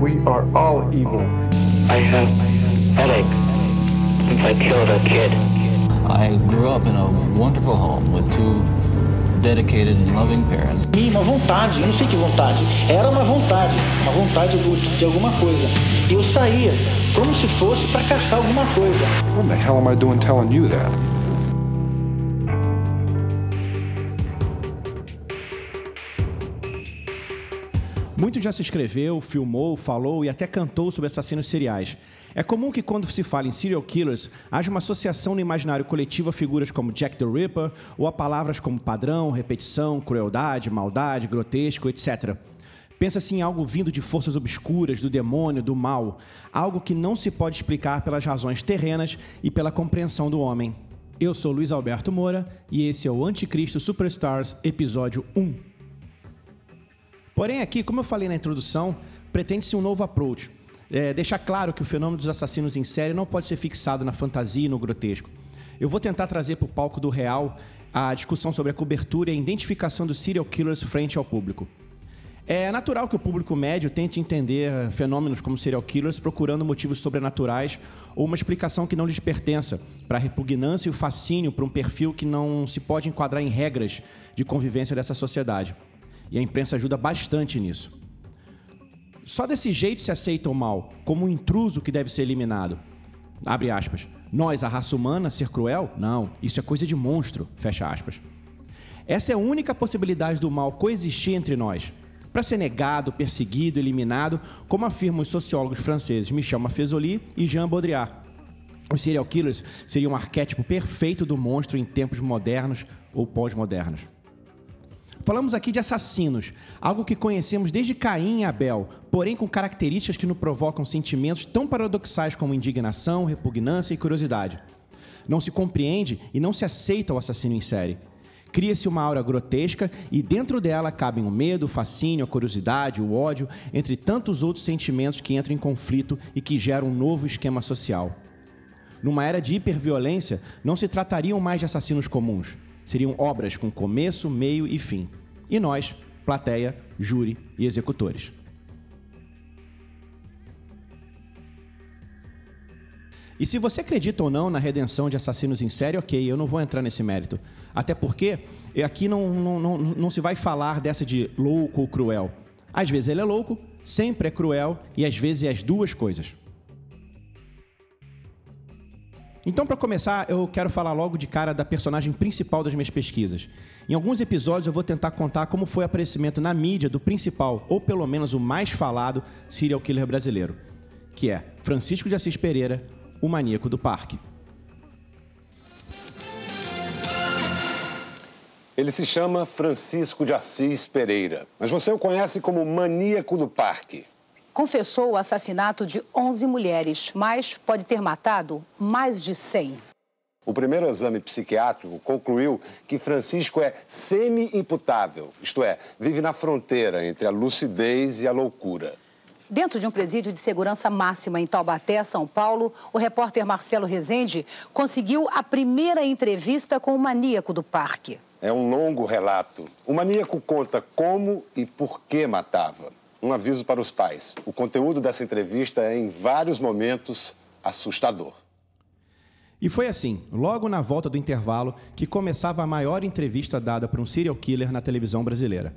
We are all evil. I have headache since I killed a kid. I grew up in a wonderful home with two dedicated and loving parents. E uma vontade, eu não sei que vontade, era uma vontade, uma vontade de alguma coisa. E eu saía como se fosse para caçar alguma coisa. What the hell am I doing telling you that? Muito já se escreveu, filmou, falou e até cantou sobre assassinos seriais. É comum que quando se fala em serial killers, haja uma associação no imaginário coletivo a figuras como Jack the Ripper ou a palavras como padrão, repetição, crueldade, maldade, grotesco, etc. Pensa-se em algo vindo de forças obscuras, do demônio, do mal, algo que não se pode explicar pelas razões terrenas e pela compreensão do homem. Eu sou Luiz Alberto Moura e esse é o Anticristo Superstars, episódio 1. Porém, aqui, como eu falei na introdução, pretende-se um novo approach. É, deixar claro que o fenômeno dos assassinos em série não pode ser fixado na fantasia e no grotesco. Eu vou tentar trazer para o palco do real a discussão sobre a cobertura e a identificação dos serial killers frente ao público. É natural que o público médio tente entender fenômenos como serial killers procurando motivos sobrenaturais ou uma explicação que não lhes pertença, para a repugnância e o fascínio para um perfil que não se pode enquadrar em regras de convivência dessa sociedade. E a imprensa ajuda bastante nisso. Só desse jeito se aceita o mal, como um intruso que deve ser eliminado. Abre aspas. Nós, a raça humana, ser cruel? Não, isso é coisa de monstro. Fecha aspas. Essa é a única possibilidade do mal coexistir entre nós. Para ser negado, perseguido, eliminado, como afirmam os sociólogos franceses Michel Maffezoli e Jean Baudrillard. Os serial killers seriam um arquétipo perfeito do monstro em tempos modernos ou pós-modernos. Falamos aqui de assassinos, algo que conhecemos desde Caim e Abel, porém com características que nos provocam sentimentos tão paradoxais como indignação, repugnância e curiosidade. Não se compreende e não se aceita o assassino em série. Cria-se uma aura grotesca e dentro dela cabem o medo, o fascínio, a curiosidade, o ódio, entre tantos outros sentimentos que entram em conflito e que geram um novo esquema social. Numa era de hiperviolência, não se tratariam mais de assassinos comuns, seriam obras com começo, meio e fim. E nós, plateia, júri e executores. E se você acredita ou não na redenção de assassinos em série, ok, eu não vou entrar nesse mérito. Até porque aqui não, não, não, não se vai falar dessa de louco ou cruel. Às vezes ele é louco, sempre é cruel e às vezes é as duas coisas. Então, para começar, eu quero falar logo de cara da personagem principal das minhas pesquisas. Em alguns episódios eu vou tentar contar como foi o aparecimento na mídia do principal, ou pelo menos o mais falado, serial killer brasileiro, que é Francisco de Assis Pereira, o maníaco do parque. Ele se chama Francisco de Assis Pereira, mas você o conhece como maníaco do parque confessou o assassinato de 11 mulheres, mas pode ter matado mais de 100. O primeiro exame psiquiátrico concluiu que Francisco é semi-imputável, isto é, vive na fronteira entre a lucidez e a loucura. Dentro de um presídio de segurança máxima em Taubaté, São Paulo, o repórter Marcelo Rezende conseguiu a primeira entrevista com o maníaco do parque. É um longo relato. O maníaco conta como e por que matava um aviso para os pais. O conteúdo dessa entrevista é, em vários momentos, assustador. E foi assim, logo na volta do intervalo, que começava a maior entrevista dada para um serial killer na televisão brasileira.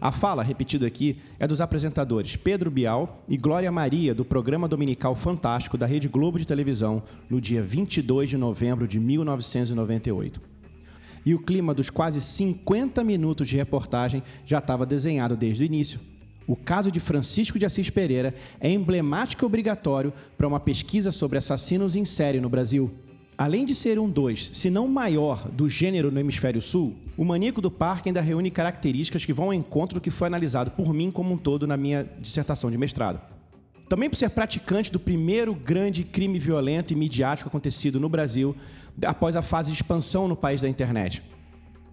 A fala, repetida aqui, é dos apresentadores Pedro Bial e Glória Maria, do programa dominical Fantástico da Rede Globo de Televisão, no dia 22 de novembro de 1998. E o clima dos quase 50 minutos de reportagem já estava desenhado desde o início, o caso de Francisco de Assis Pereira é emblemático e obrigatório para uma pesquisa sobre assassinos em série no Brasil. Além de ser um dos, se não maior, do gênero no Hemisfério Sul, o Maníaco do Parque ainda reúne características que vão ao encontro do que foi analisado por mim como um todo na minha dissertação de mestrado. Também por ser praticante do primeiro grande crime violento e midiático acontecido no Brasil após a fase de expansão no país da internet.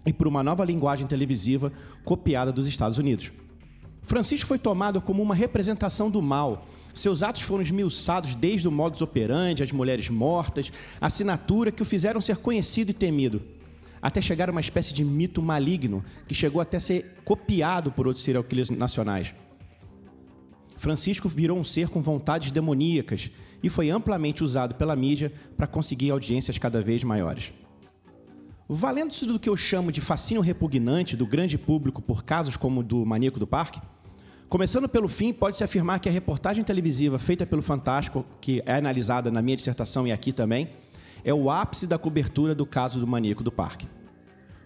E por uma nova linguagem televisiva copiada dos Estados Unidos. Francisco foi tomado como uma representação do mal. Seus atos foram esmiuçados desde o modus operandi, as mulheres mortas, assinatura que o fizeram ser conhecido e temido. até chegar a uma espécie de mito maligno que chegou até a ser copiado por outros serial killers nacionais. Francisco virou um ser com vontades demoníacas e foi amplamente usado pela mídia para conseguir audiências cada vez maiores. Valendo-se do que eu chamo de fascínio repugnante do grande público por casos como o do Maníaco do Parque, começando pelo fim, pode-se afirmar que a reportagem televisiva feita pelo Fantástico, que é analisada na minha dissertação e aqui também, é o ápice da cobertura do caso do Maníaco do Parque.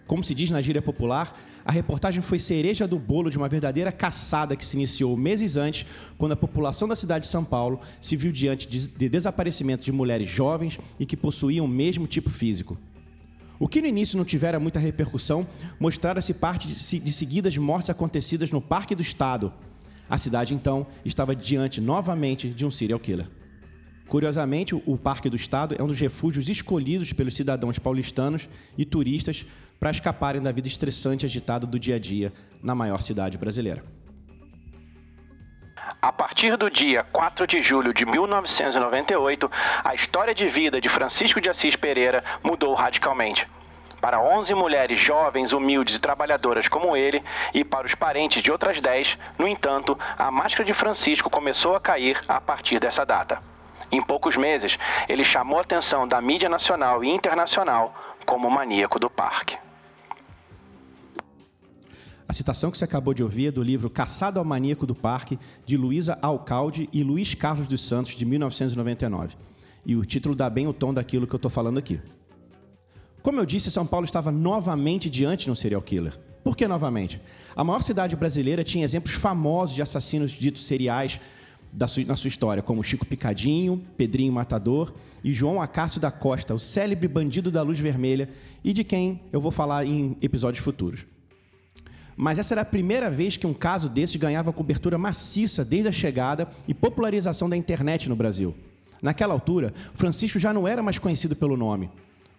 Como se diz na gíria popular, a reportagem foi cereja do bolo de uma verdadeira caçada que se iniciou meses antes, quando a população da cidade de São Paulo se viu diante de, de desaparecimento de mulheres jovens e que possuíam o mesmo tipo físico. O que no início não tivera muita repercussão, mostrara-se parte de, seguidas mortes acontecidas no Parque do Estado. A cidade, então, estava diante novamente de um serial killer. Curiosamente, o Parque do Estado é um dos refúgios escolhidos pelos cidadãos paulistanos e turistas para escaparem da vida estressante e agitada do dia a dia na maior cidade brasileira. A partir do dia 4 de julho de 1998, a história de vida de Francisco de Assis Pereira mudou radicalmente. Para 11 mulheres jovens, humildes e trabalhadoras como ele, e para os parentes de outras 10, no entanto, a máscara de Francisco começou a cair a partir dessa data. Em poucos meses, ele chamou a atenção da mídia nacional e internacional como o maníaco do parque. A citação que você acabou de ouvir é do livro Caçado ao Maníaco do Parque, de Luísa Alcalde e Luiz Carlos dos Santos, de 1999. E o título dá bem o tom daquilo que eu estou falando aqui. Como eu disse, São Paulo estava novamente diante de um serial killer. Por que novamente? A maior cidade brasileira tinha exemplos famosos de assassinos ditos seriais sua, na sua história, como Chico Picadinho, Pedrinho Matador e João Acácio da Costa, o célebre bandido da luz vermelha, e de quem eu vou falar em episódios futuros. Mas essa era a primeira vez que um caso desses ganhava cobertura maciça desde a chegada e popularização da internet no Brasil. Naquela altura, Francisco já não era mais conhecido pelo nome.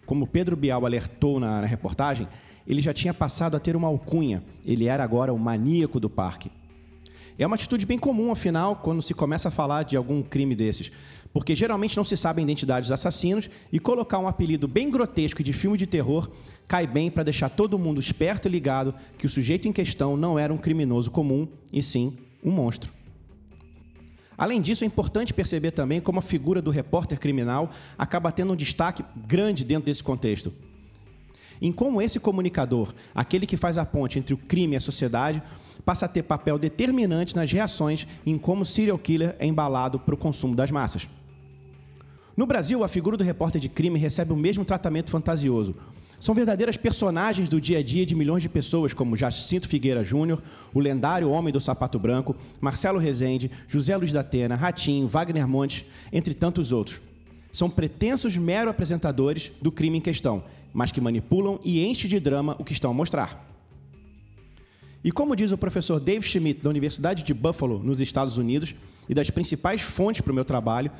Como Pedro Bial alertou na reportagem, ele já tinha passado a ter uma alcunha. Ele era agora o maníaco do parque. É uma atitude bem comum, afinal, quando se começa a falar de algum crime desses. Porque geralmente não se sabe a identidade dos assassinos e colocar um apelido bem grotesco de filme de terror cai bem para deixar todo mundo esperto e ligado que o sujeito em questão não era um criminoso comum, e sim um monstro. Além disso, é importante perceber também como a figura do repórter criminal acaba tendo um destaque grande dentro desse contexto. Em como esse comunicador, aquele que faz a ponte entre o crime e a sociedade, passa a ter papel determinante nas reações em como o serial killer é embalado para o consumo das massas. No Brasil, a figura do repórter de crime recebe o mesmo tratamento fantasioso. São verdadeiras personagens do dia a dia de milhões de pessoas, como Jacinto Figueira Júnior, o lendário Homem do Sapato Branco, Marcelo Rezende, José Luiz da Atena, Ratinho, Wagner Montes, entre tantos outros. São pretensos mero apresentadores do crime em questão, mas que manipulam e enchem de drama o que estão a mostrar. E como diz o professor Dave Schmidt, da Universidade de Buffalo, nos Estados Unidos, e das principais fontes para o meu trabalho,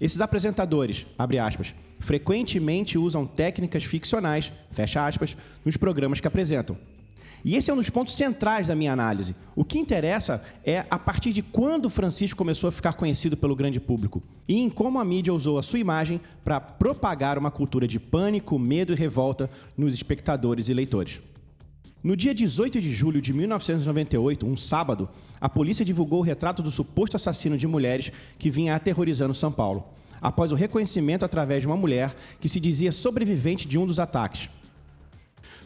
esses apresentadores, abre aspas, frequentemente usam técnicas ficcionais, fecha aspas, nos programas que apresentam. E esse é um dos pontos centrais da minha análise. O que interessa é a partir de quando Francisco começou a ficar conhecido pelo grande público e em como a mídia usou a sua imagem para propagar uma cultura de pânico, medo e revolta nos espectadores e leitores. No dia 18 de julho de 1998, um sábado, a polícia divulgou o retrato do suposto assassino de mulheres que vinha aterrorizando São Paulo, após o reconhecimento através de uma mulher que se dizia sobrevivente de um dos ataques.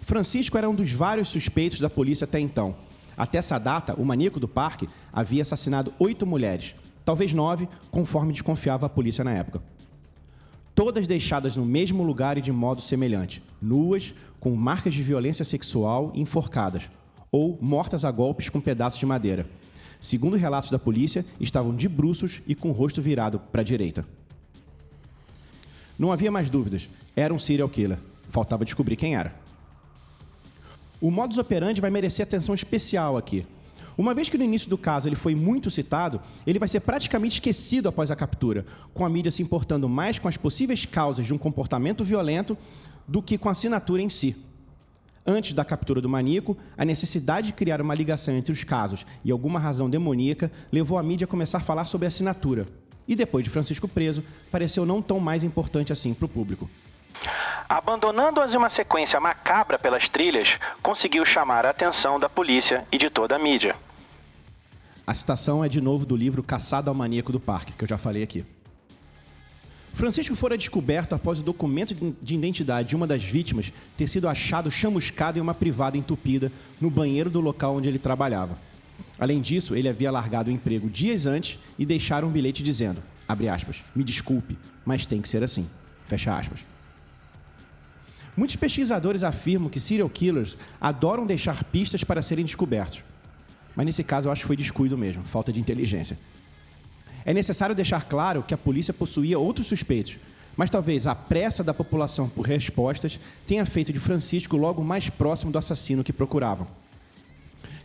Francisco era um dos vários suspeitos da polícia até então. Até essa data, o maníaco do parque havia assassinado oito mulheres, talvez nove, conforme desconfiava a polícia na época todas deixadas no mesmo lugar e de modo semelhante, nuas, com marcas de violência sexual e enforcadas, ou mortas a golpes com pedaços de madeira. Segundo relatos da polícia, estavam de bruços e com o rosto virado para a direita. Não havia mais dúvidas, era um serial killer. Faltava descobrir quem era. O modus operandi vai merecer atenção especial aqui. Uma vez que no início do caso ele foi muito citado, ele vai ser praticamente esquecido após a captura, com a mídia se importando mais com as possíveis causas de um comportamento violento do que com a assinatura em si. Antes da captura do maníaco, a necessidade de criar uma ligação entre os casos e alguma razão demoníaca levou a mídia a começar a falar sobre a assinatura. E depois de Francisco preso, pareceu não tão mais importante assim para o público. Abandonando-as em uma sequência macabra pelas trilhas, conseguiu chamar a atenção da polícia e de toda a mídia. A citação é de novo do livro Caçado ao Maníaco do Parque, que eu já falei aqui. Francisco fora descoberto após o documento de identidade de uma das vítimas ter sido achado chamuscado em uma privada entupida no banheiro do local onde ele trabalhava. Além disso, ele havia largado o emprego dias antes e deixaram um bilhete dizendo, abre aspas, me desculpe, mas tem que ser assim, fecha aspas. Muitos pesquisadores afirmam que serial killers adoram deixar pistas para serem descobertos. Mas nesse caso eu acho que foi descuido mesmo, falta de inteligência. É necessário deixar claro que a polícia possuía outros suspeitos, mas talvez a pressa da população por respostas tenha feito de Francisco logo mais próximo do assassino que procuravam.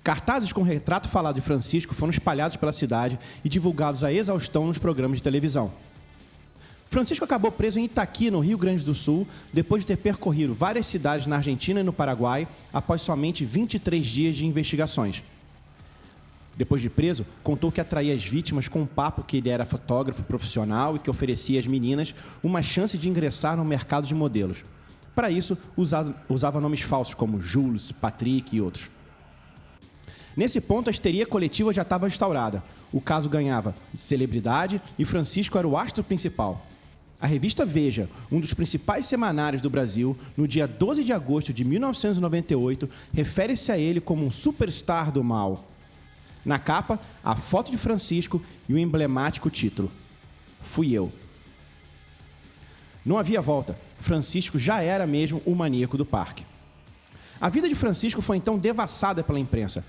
Cartazes com retrato falado de Francisco foram espalhados pela cidade e divulgados a exaustão nos programas de televisão. Francisco acabou preso em Itaqui, no Rio Grande do Sul, depois de ter percorrido várias cidades na Argentina e no Paraguai, após somente 23 dias de investigações. Depois de preso, contou que atraía as vítimas com um papo que ele era fotógrafo profissional e que oferecia às meninas uma chance de ingressar no mercado de modelos. Para isso, usava, nomes falsos como Jules, Patrick e outros. Nesse ponto, a histeria coletiva já estava instaurada. O caso ganhava celebridade e Francisco era o astro principal. A revista Veja, um dos principais semanários do Brasil, no dia 12 de agosto de 1998, refere-se a ele como um superstar do mal. Na capa, a foto de Francisco e o emblemático título: Fui eu. Não havia volta. Francisco já era mesmo o maníaco do parque. A vida de Francisco foi então devassada pela imprensa.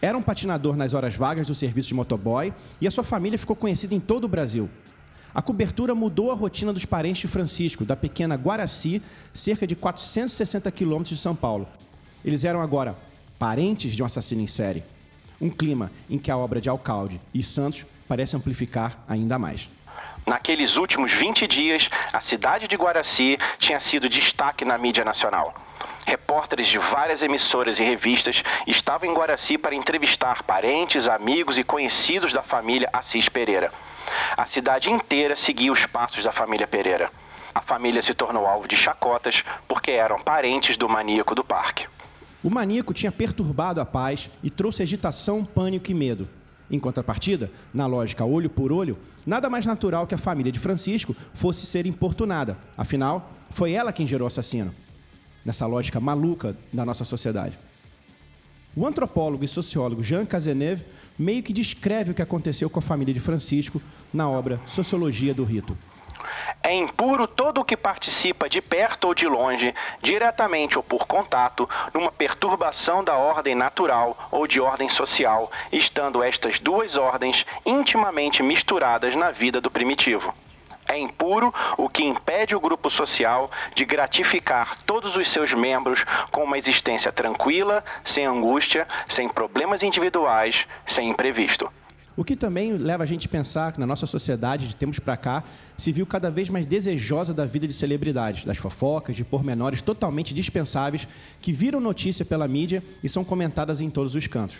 Era um patinador nas horas vagas do serviço de motoboy e a sua família ficou conhecida em todo o Brasil. A cobertura mudou a rotina dos parentes de Francisco, da pequena Guaraci, cerca de 460 quilômetros de São Paulo. Eles eram agora parentes de um assassino em série. Um clima em que a obra de Alcalde e Santos parece amplificar ainda mais. Naqueles últimos 20 dias, a cidade de Guaraci tinha sido destaque na mídia nacional. Repórteres de várias emissoras e revistas estavam em Guaraci para entrevistar parentes, amigos e conhecidos da família Assis Pereira. A cidade inteira seguia os passos da família Pereira. A família se tornou alvo de chacotas porque eram parentes do maníaco do parque. O maníaco tinha perturbado a paz e trouxe agitação, pânico e medo. Em contrapartida, na lógica olho por olho, nada mais natural que a família de Francisco fosse ser importunada. Afinal, foi ela quem gerou o assassino. Nessa lógica maluca da nossa sociedade. O antropólogo e sociólogo Jean Cazeneuve meio que descreve o que aconteceu com a família de Francisco na obra Sociologia do Rito. É impuro todo o que participa de perto ou de longe, diretamente ou por contato, numa perturbação da ordem natural ou de ordem social, estando estas duas ordens intimamente misturadas na vida do primitivo. É impuro o que impede o grupo social de gratificar todos os seus membros com uma existência tranquila, sem angústia, sem problemas individuais, sem imprevisto. O que também leva a gente a pensar que na nossa sociedade, de tempos para cá, se viu cada vez mais desejosa da vida de celebridades, das fofocas, de pormenores totalmente dispensáveis que viram notícia pela mídia e são comentadas em todos os cantos.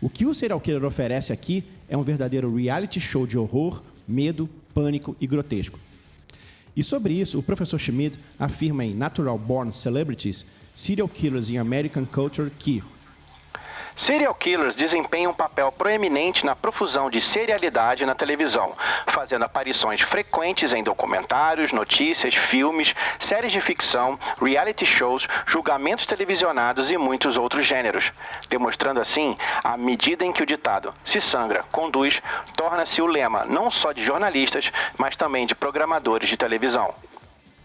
O que o serial killer oferece aqui é um verdadeiro reality show de horror, medo, pânico e grotesco. E sobre isso, o professor Schmidt afirma em Natural Born Celebrities, Serial Killers in American Culture que Serial killers desempenham um papel proeminente na profusão de serialidade na televisão, fazendo aparições frequentes em documentários, notícias, filmes, séries de ficção, reality shows, julgamentos televisionados e muitos outros gêneros, demonstrando assim a medida em que o ditado se sangra, conduz, torna-se o lema não só de jornalistas, mas também de programadores de televisão.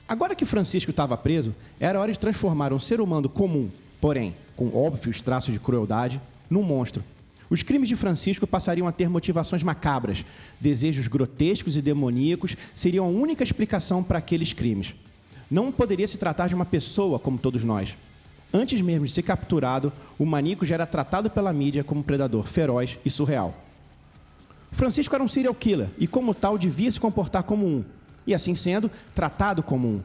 Agora que Francisco estava preso, era hora de transformar um ser humano comum, porém com óbvios traços de crueldade, num monstro. Os crimes de Francisco passariam a ter motivações macabras. Desejos grotescos e demoníacos seriam a única explicação para aqueles crimes. Não poderia se tratar de uma pessoa como todos nós. Antes mesmo de ser capturado, o maníaco já era tratado pela mídia como um predador feroz e surreal. Francisco era um serial killer e, como tal, devia se comportar como um, e assim sendo, tratado como um.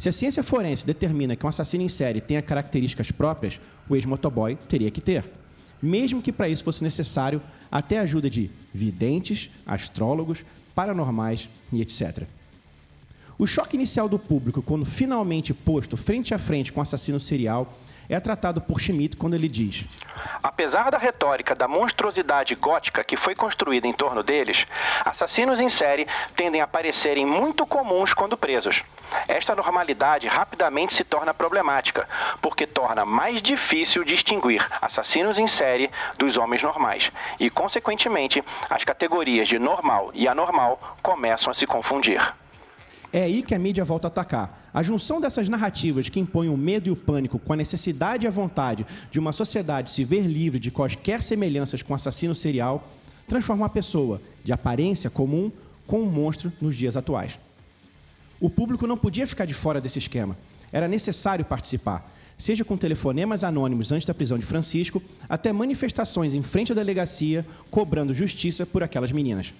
Se a ciência forense determina que um assassino em série tenha características próprias, o ex-motoboy teria que ter. Mesmo que para isso fosse necessário até a ajuda de videntes, astrólogos, paranormais e etc. O choque inicial do público, quando finalmente posto frente a frente com o assassino serial, é tratado por Schmidt quando ele diz: Apesar da retórica da monstruosidade gótica que foi construída em torno deles, assassinos em série tendem a parecerem muito comuns quando presos. Esta normalidade rapidamente se torna problemática, porque torna mais difícil distinguir assassinos em série dos homens normais, e, consequentemente, as categorias de normal e anormal começam a se confundir. É aí que a mídia volta a atacar. A junção dessas narrativas que impõem o medo e o pânico com a necessidade e a vontade de uma sociedade se ver livre de quaisquer semelhanças com assassino serial transforma uma pessoa de aparência comum com um monstro nos dias atuais. O público não podia ficar de fora desse esquema. Era necessário participar, seja com telefonemas anônimos antes da prisão de Francisco, até manifestações em frente à delegacia cobrando justiça por aquelas meninas.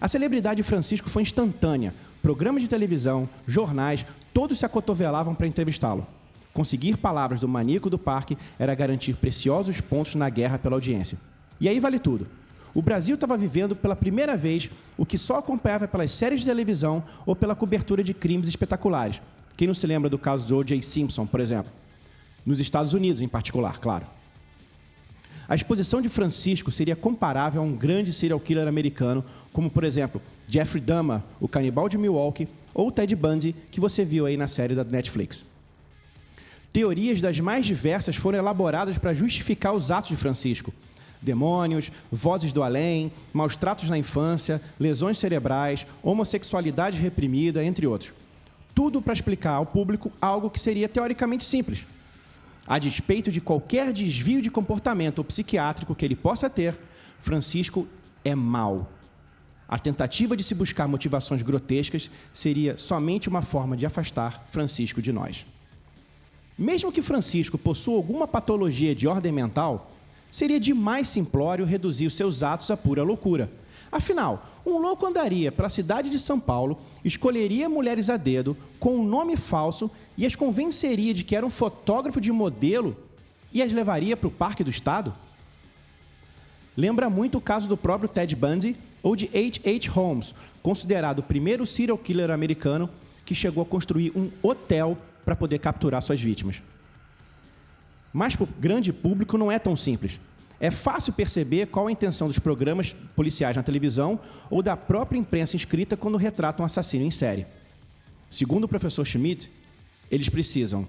A celebridade de Francisco foi instantânea. Programas de televisão, jornais, todos se acotovelavam para entrevistá-lo. Conseguir palavras do maníaco do parque era garantir preciosos pontos na guerra pela audiência. E aí vale tudo. O Brasil estava vivendo pela primeira vez o que só acompanhava pelas séries de televisão ou pela cobertura de crimes espetaculares. Quem não se lembra do caso de O.J. Simpson, por exemplo? Nos Estados Unidos, em particular, claro. A exposição de Francisco seria comparável a um grande serial killer americano, como, por exemplo, Jeffrey Dahmer, o canibal de Milwaukee, ou Ted Bundy, que você viu aí na série da Netflix. Teorias das mais diversas foram elaboradas para justificar os atos de Francisco. Demônios, vozes do além, maus tratos na infância, lesões cerebrais, homossexualidade reprimida, entre outros. Tudo para explicar ao público algo que seria teoricamente simples, a despeito de qualquer desvio de comportamento psiquiátrico que ele possa ter, Francisco é mau. A tentativa de se buscar motivações grotescas seria somente uma forma de afastar Francisco de nós. Mesmo que Francisco possua alguma patologia de ordem mental, seria demais simplório reduzir os seus atos a pura loucura. Afinal, um louco andaria pela cidade de São Paulo, escolheria mulheres a dedo, com um nome falso e as convenceria de que era um fotógrafo de modelo e as levaria para o Parque do Estado? Lembra muito o caso do próprio Ted Bundy ou de H.H. Holmes, considerado o primeiro serial killer americano que chegou a construir um hotel para poder capturar suas vítimas. Mas para o grande público não é tão simples. É fácil perceber qual a intenção dos programas policiais na televisão ou da própria imprensa inscrita quando retratam um assassino em série. Segundo o professor Schmidt, eles precisam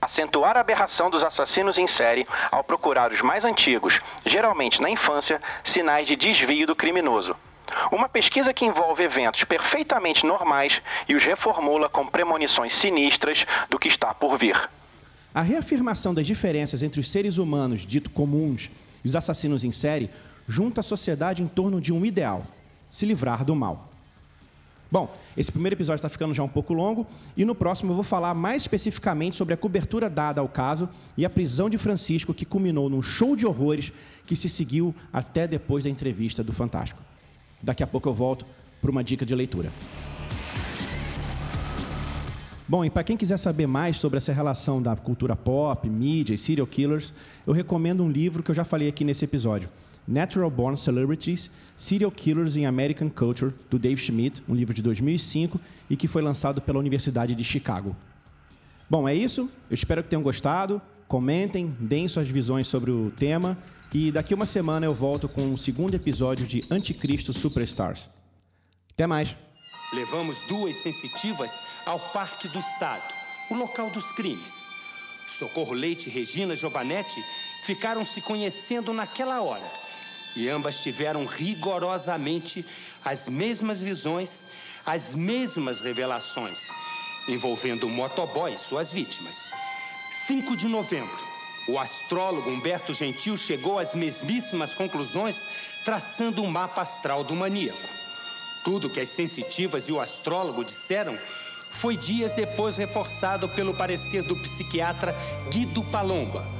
acentuar a aberração dos assassinos em série ao procurar os mais antigos, geralmente na infância, sinais de desvio do criminoso. Uma pesquisa que envolve eventos perfeitamente normais e os reformula com premonições sinistras do que está por vir. A reafirmação das diferenças entre os seres humanos, dito comuns, e os assassinos em série junta a sociedade em torno de um ideal: se livrar do mal. Bom, esse primeiro episódio está ficando já um pouco longo e no próximo eu vou falar mais especificamente sobre a cobertura dada ao caso e a prisão de Francisco, que culminou num show de horrores que se seguiu até depois da entrevista do Fantástico. Daqui a pouco eu volto para uma dica de leitura. Bom, e para quem quiser saber mais sobre essa relação da cultura pop, mídia e serial killers, eu recomendo um livro que eu já falei aqui nesse episódio. Natural Born Celebrities: Serial Killers in American Culture, do Dave Schmidt, um livro de 2005 e que foi lançado pela Universidade de Chicago. Bom, é isso. Eu espero que tenham gostado. Comentem, deem suas visões sobre o tema e daqui uma semana eu volto com o segundo episódio de Anticristo Superstars. Até mais! Levamos duas sensitivas ao Parque do Estado, o local dos crimes. Socorro Leite e Regina Giovanetti ficaram se conhecendo naquela hora e ambas tiveram rigorosamente as mesmas visões, as mesmas revelações, envolvendo o motoboy e suas vítimas. 5 de novembro, o astrólogo Humberto Gentil chegou às mesmíssimas conclusões, traçando o um mapa astral do maníaco. Tudo que as sensitivas e o astrólogo disseram foi dias depois reforçado pelo parecer do psiquiatra Guido Palomba